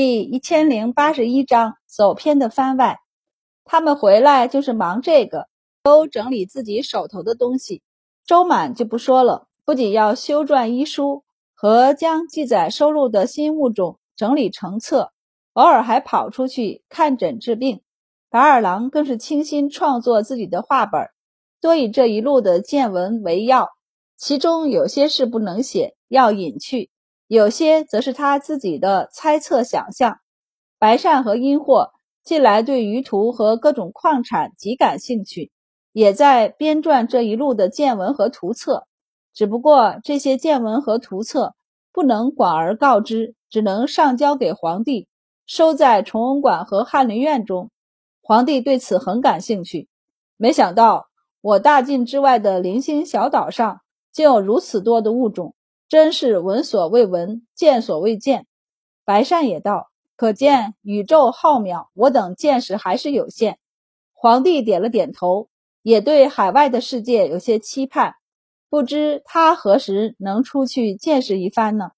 第一千零八十一章走偏的番外。他们回来就是忙这个，都整理自己手头的东西。周满就不说了，不仅要修撰医书和将记载收录的新物种整理成册，偶尔还跑出去看诊治病。白二郎更是倾心创作自己的画本，多以这一路的见闻为要，其中有些事不能写，要隐去；有些则是他自己的猜测想象。白鳝和阴货。近来对鱼图和各种矿产极感兴趣，也在编撰这一路的见闻和图册。只不过这些见闻和图册不能广而告之，只能上交给皇帝，收在崇文馆和翰林院中。皇帝对此很感兴趣，没想到我大晋之外的零星小岛上竟有如此多的物种，真是闻所未闻，见所未见。白善也道。可见宇宙浩渺，我等见识还是有限。皇帝点了点头，也对海外的世界有些期盼，不知他何时能出去见识一番呢？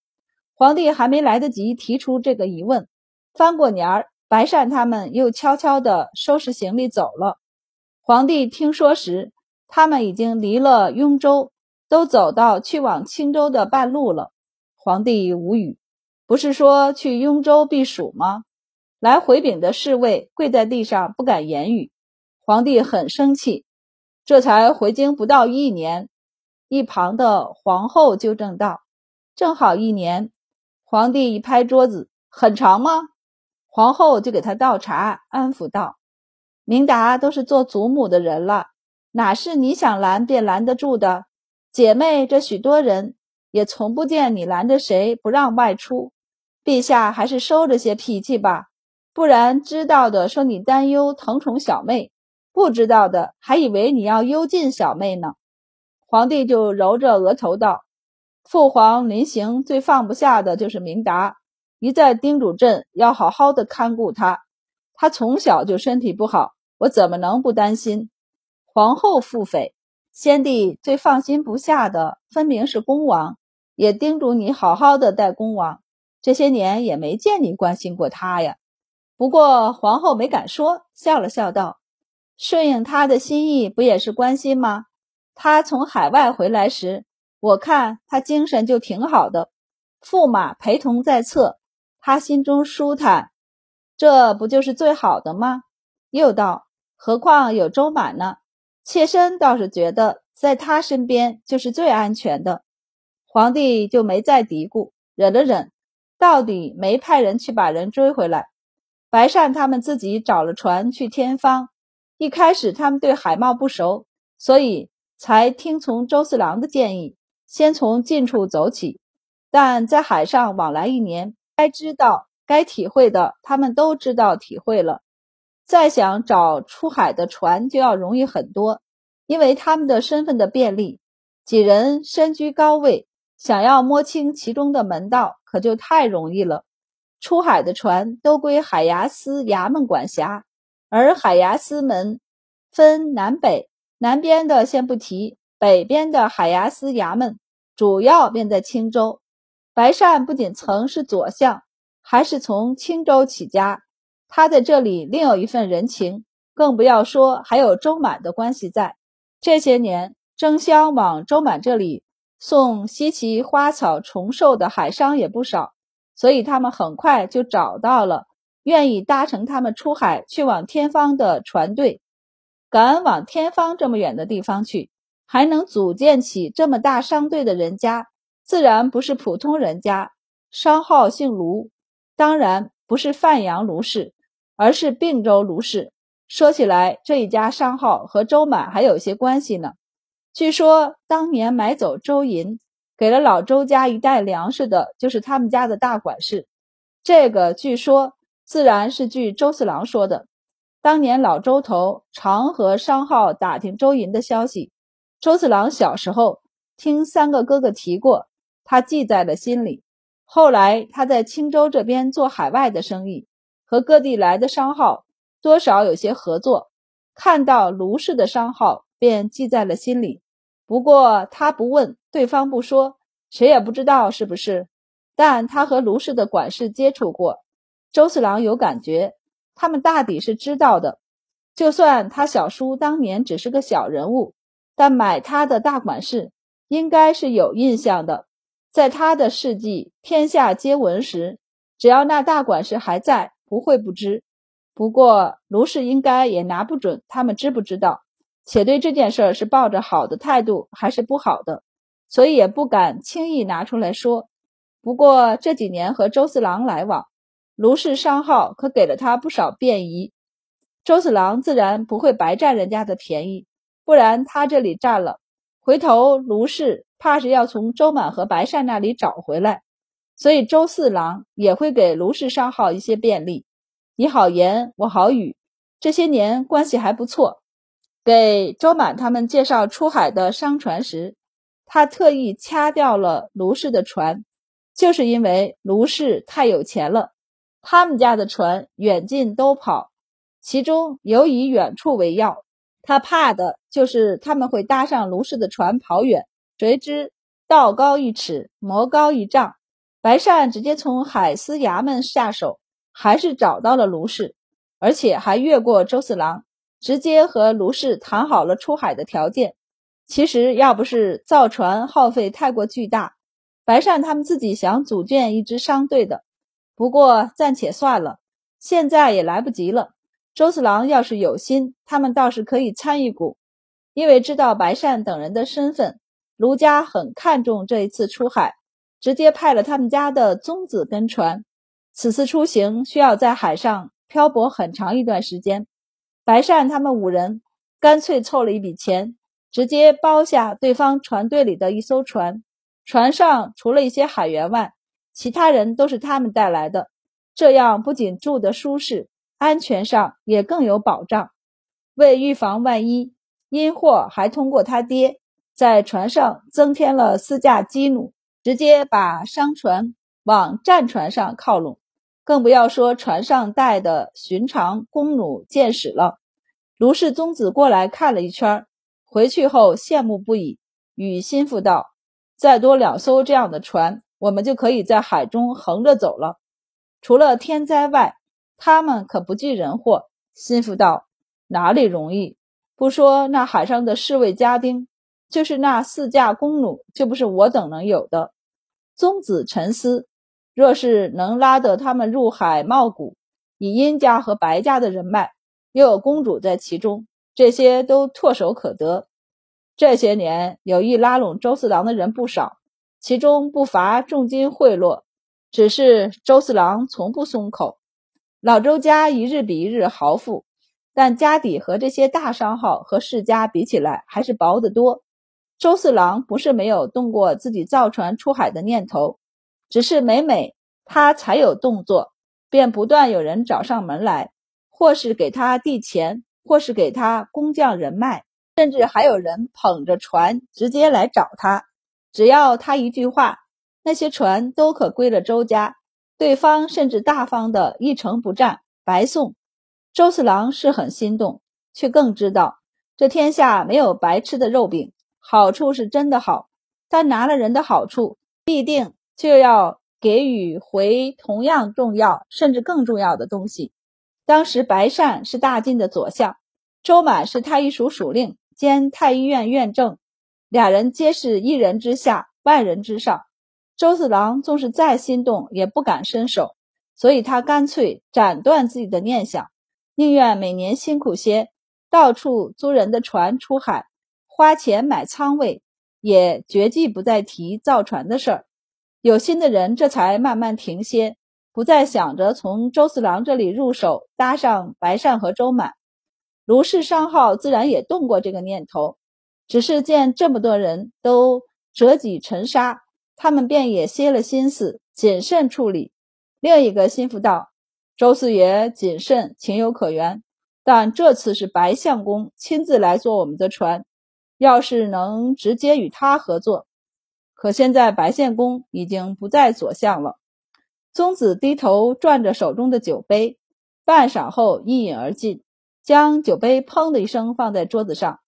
皇帝还没来得及提出这个疑问，翻过年儿，白善他们又悄悄地收拾行李走了。皇帝听说时，他们已经离了雍州，都走到去往青州的半路了。皇帝无语。不是说去雍州避暑吗？来回禀的侍卫跪在地上不敢言语。皇帝很生气，这才回京不到一年。一旁的皇后纠正道：“正好一年。”皇帝一拍桌子：“很长吗？”皇后就给他倒茶，安抚道：“明达都是做祖母的人了，哪是你想拦便拦得住的？姐妹这许多人，也从不见你拦着谁不让外出。”陛下还是收着些脾气吧，不然知道的说你担忧疼宠小妹，不知道的还以为你要幽禁小妹呢。皇帝就揉着额头道：“父皇临行最放不下的就是明达，一再叮嘱朕要好好的看顾他。他从小就身体不好，我怎么能不担心？”皇后腹诽：“先帝最放心不下的分明是恭王，也叮嘱你好好的待恭王。”这些年也没见你关心过他呀。不过皇后没敢说，笑了笑道：“顺应他的心意，不也是关心吗？他从海外回来时，我看他精神就挺好的，驸马陪同在侧，他心中舒坦，这不就是最好的吗？”又道：“何况有周满呢？妾身倒是觉得在他身边就是最安全的。”皇帝就没再嘀咕，忍了忍。到底没派人去把人追回来，白善他们自己找了船去天方。一开始他们对海貌不熟，所以才听从周四郎的建议，先从近处走起。但在海上往来一年，该知道、该体会的，他们都知道、体会了。再想找出海的船，就要容易很多，因为他们的身份的便利，几人身居高位，想要摸清其中的门道。可就太容易了。出海的船都归海牙司衙门管辖，而海牙司门分南北，南边的先不提，北边的海牙司衙门主要便在青州。白善不仅曾是左相，还是从青州起家，他在这里另有一份人情，更不要说还有周满的关系在。这些年争相往周满这里。送稀奇花草虫兽的海商也不少，所以他们很快就找到了愿意搭乘他们出海去往天方的船队。敢往天方这么远的地方去，还能组建起这么大商队的人家，自然不是普通人家。商号姓卢，当然不是范阳卢氏，而是并州卢氏。说起来，这一家商号和周满还有些关系呢。据说当年买走周银，给了老周家一袋粮食的，就是他们家的大管事。这个据说自然是据周四郎说的。当年老周头常和商号打听周银的消息，周四郎小时候听三个哥哥提过，他记在了心里。后来他在青州这边做海外的生意，和各地来的商号多少有些合作，看到卢氏的商号。便记在了心里。不过他不问，对方不说，谁也不知道是不是。但他和卢氏的管事接触过，周四郎有感觉，他们大抵是知道的。就算他小叔当年只是个小人物，但买他的大管事应该是有印象的。在他的事迹天下皆闻时，只要那大管事还在，不会不知。不过卢氏应该也拿不准他们知不知道，且对这件事是抱着好的态度还是不好的，所以也不敢轻易拿出来说。不过这几年和周四郎来往，卢氏商号可给了他不少便宜。周四郎自然不会白占人家的便宜，不然他这里占了，回头卢氏怕是要从周满和白善那里找回来，所以周四郎也会给卢氏商号一些便利。你好言，我好语，这些年关系还不错。给周满他们介绍出海的商船时，他特意掐掉了卢氏的船，就是因为卢氏太有钱了，他们家的船远近都跑。其中尤以远处为要，他怕的就是他们会搭上卢氏的船跑远。谁知道高一尺，魔高一丈，白善直接从海司衙门下手，还是找到了卢氏，而且还越过周四郎，直接和卢氏谈好了出海的条件。其实要不是造船耗费太过巨大，白善他们自己想组建一支商队的，不过暂且算了，现在也来不及了。周四郎要是有心，他们倒是可以参一股，因为知道白善等人的身份，卢家很看重这一次出海，直接派了他们家的宗子跟船。此次出行需要在海上漂泊很长一段时间，白善他们五人干脆凑了一笔钱，直接包下对方船队里的一艘船，船上除了一些海员外，其他人都是他们带来的，这样不仅住得舒适。安全上也更有保障。为预防万一，阴货还通过他爹在船上增添了四架机弩，直接把商船往战船上靠拢。更不要说船上带的寻常弓弩箭矢了。卢氏宗子过来看了一圈，回去后羡慕不已，与心腹道：“再多两艘这样的船，我们就可以在海中横着走了。除了天灾外。”他们可不计人祸，心腹道：“哪里容易？不说那海上的侍卫家丁，就是那四架弓弩，就不是我等能有的。”宗子沉思：若是能拉得他们入海茂谷，以殷家和白家的人脉，又有公主在其中，这些都唾手可得。这些年有意拉拢周四郎的人不少，其中不乏重金贿赂，只是周四郎从不松口。老周家一日比一日豪富，但家底和这些大商号和世家比起来还是薄得多。周四郎不是没有动过自己造船出海的念头，只是每每他才有动作，便不断有人找上门来，或是给他递钱，或是给他工匠人脉，甚至还有人捧着船直接来找他。只要他一句话，那些船都可归了周家。对方甚至大方的一成不占，白送。周四郎是很心动，却更知道这天下没有白吃的肉饼。好处是真的好，但拿了人的好处，必定就要给予回同样重要，甚至更重要的东西。当时白善是大晋的左相，周满是太医署署令兼太医院院正，俩人皆是一人之下，万人之上。周四郎纵是再心动，也不敢伸手，所以他干脆斩断自己的念想，宁愿每年辛苦些，到处租人的船出海，花钱买仓位，也绝计不再提造船的事儿。有心的人这才慢慢停歇，不再想着从周四郎这里入手搭上白善和周满。卢氏商号自然也动过这个念头，只是见这么多人都折戟沉沙。他们便也歇了心思，谨慎处理。另一个心腹道：“周四爷谨慎，情有可原。但这次是白相公亲自来坐我们的船，要是能直接与他合作，可现在白献公已经不在左相了。”宗子低头转着手中的酒杯，半晌后一饮而尽，将酒杯砰的一声放在桌子上。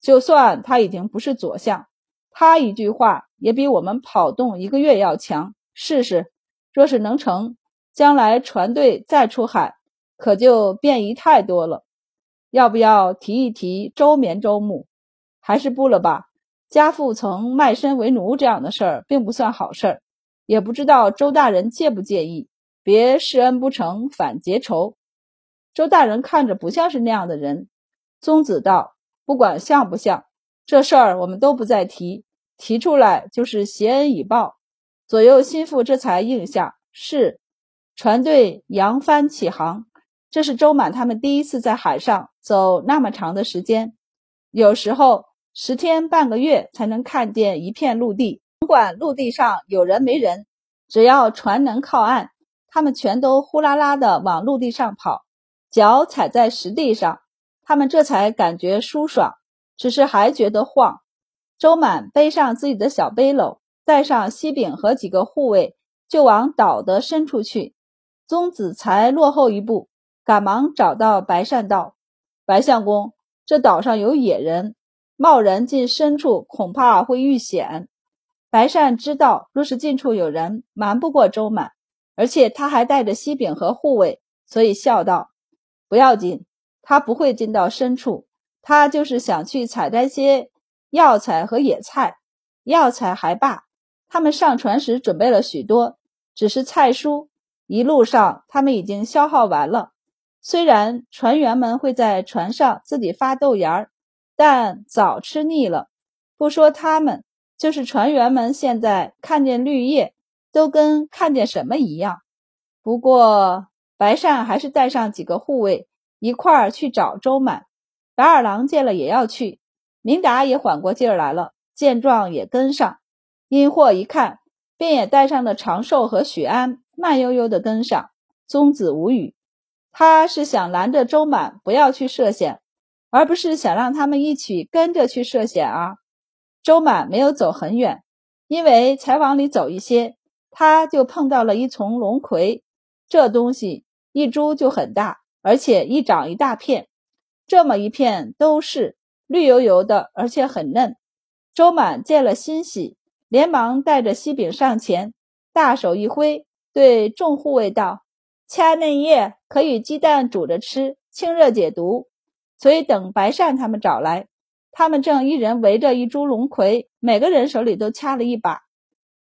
就算他已经不是左相。他一句话也比我们跑动一个月要强。试试，若是能成，将来船队再出海，可就便宜太多了。要不要提一提周绵周牧？还是不了吧。家父曾卖身为奴，这样的事儿并不算好事儿。也不知道周大人介不介意，别施恩不成反结仇。周大人看着不像是那样的人。宗子道：“不管像不像，这事儿我们都不再提，提出来就是谢恩以报。”左右心腹这才应下。是。船队扬帆起航，这是周满他们第一次在海上走那么长的时间，有时候十天半个月才能看见一片陆地。甭管陆地上有人没人，只要船能靠岸，他们全都呼啦啦的往陆地上跑，脚踩在实地上，他们这才感觉舒爽。只是还觉得晃。周满背上自己的小背篓，带上西饼和几个护卫，就往岛的深处去。宗子才落后一步，赶忙找到白善道：“白相公，这岛上有野人，贸然进深处恐怕会遇险。”白善知道，若是近处有人，瞒不过周满，而且他还带着西饼和护卫，所以笑道：“不要紧，他不会进到深处。他就是想去采摘些药材和野菜。药材还罢，他们上船时准备了许多，只是菜蔬。”一路上，他们已经消耗完了。虽然船员们会在船上自己发豆芽儿，但早吃腻了。不说他们，就是船员们，现在看见绿叶，都跟看见什么一样。不过，白善还是带上几个护卫一块儿去找周满。白二郎见了也要去，明达也缓过劲儿来了，见状也跟上。殷霍一看，便也带上了长寿和许安。慢悠悠地跟上，宗子无语。他是想拦着周满不要去涉险，而不是想让他们一起跟着去涉险啊。周满没有走很远，因为才往里走一些，他就碰到了一丛龙葵。这东西一株就很大，而且一长一大片，这么一片都是绿油油的，而且很嫩。周满见了欣喜，连忙带着西饼上前，大手一挥。对众护卫道：“掐嫩叶可与鸡蛋煮着吃，清热解毒。所以等白善他们找来，他们正一人围着一株龙葵，每个人手里都掐了一把。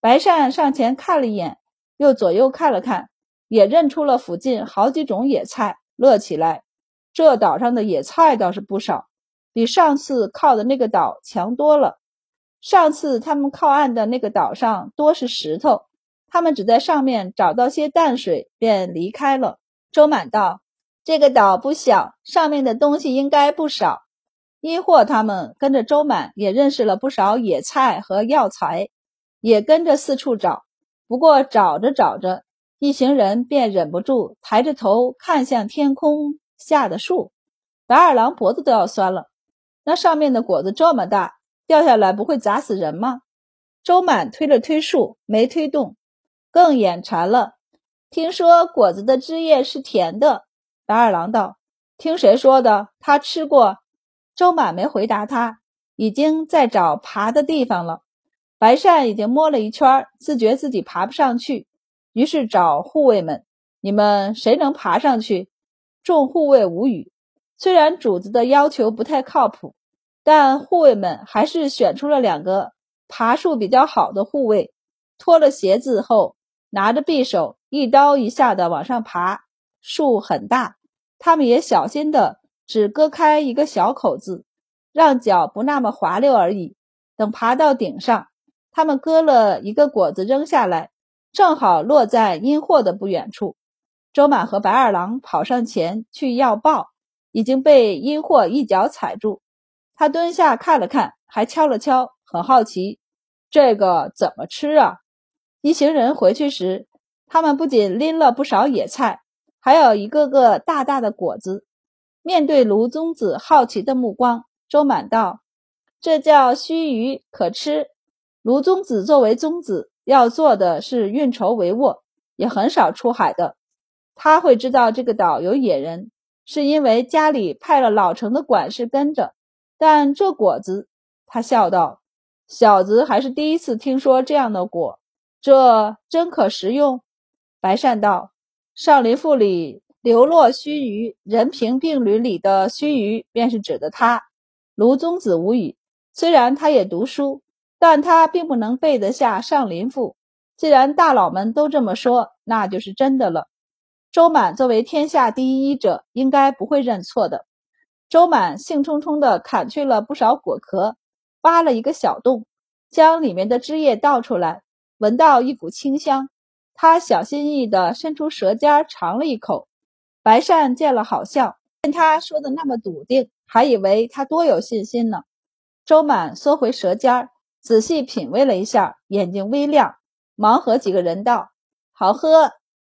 白善上前看了一眼，又左右看了看，也认出了附近好几种野菜，乐起来。这岛上的野菜倒是不少，比上次靠的那个岛强多了。上次他们靠岸的那个岛上多是石头。”他们只在上面找到些淡水，便离开了。周满道：“这个岛不小，上面的东西应该不少。”一货他们跟着周满，也认识了不少野菜和药材，也跟着四处找。不过找着找着，一行人便忍不住抬着头看向天空下的树。白二郎脖子都要酸了，那上面的果子这么大，掉下来不会砸死人吗？周满推了推树，没推动。更眼馋了。听说果子的汁液是甜的。白二郎道：“听谁说的？他吃过。”周满没回答他，已经在找爬的地方了。白善已经摸了一圈，自觉自己爬不上去，于是找护卫们：“你们谁能爬上去？”众护卫无语。虽然主子的要求不太靠谱，但护卫们还是选出了两个爬树比较好的护卫，脱了鞋子后。拿着匕首，一刀一下的往上爬。树很大，他们也小心的只割开一个小口子，让脚不那么滑溜而已。等爬到顶上，他们割了一个果子扔下来，正好落在阴货的不远处。周满和白二郎跑上前去要抱，已经被阴货一脚踩住。他蹲下看了看，还敲了敲，很好奇，这个怎么吃啊？一行人回去时，他们不仅拎了不少野菜，还有一个个大大的果子。面对卢宗子好奇的目光，周满道：“这叫须臾，可吃。”卢宗子作为宗子，要做的是运筹帷幄，也很少出海的。他会知道这个岛有野人，是因为家里派了老成的管事跟着。但这果子，他笑道：“小子还是第一次听说这样的果。”这真可食用？白善道：“上林赋》里流落须臾，人平并侣里的须臾便是指的他。卢宗子无语，虽然他也读书，但他并不能背得下《上林赋》。既然大佬们都这么说，那就是真的了。周满作为天下第一医者，应该不会认错的。周满兴冲冲地砍去了不少果壳，挖了一个小洞，将里面的汁液倒出来，闻到一股清香。他小心翼翼地伸出舌尖尝了一口。白善见了好笑，见他说的那么笃定，还以为他多有信心呢。周满缩回舌尖，仔细品味了一下，眼睛微亮，忙和几个人道：“好喝。”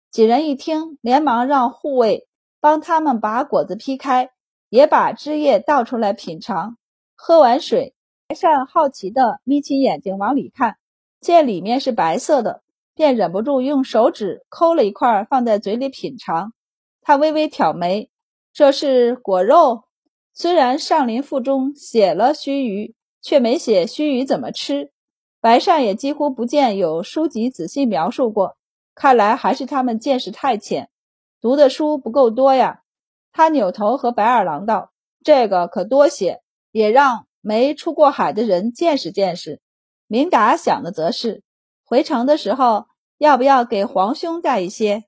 几人一听，连忙让护卫帮他们把果子劈开，也把汁液倒出来品尝。喝完水，白善好奇地眯起眼睛往里看，见里面是白色的，便忍不住用手指抠了一块放在嘴里品尝。他微微挑眉：“这是果肉。虽然《上林赋》中写了须臾，却没写须臾怎么吃。白善也几乎不见有书籍仔细描述过。”看来还是他们见识太浅，读的书不够多呀。他扭头和白二郎道：“这个可多写，也让没出过海的人见识见识。”明达想的则是，回城的时候要不要给皇兄带一些。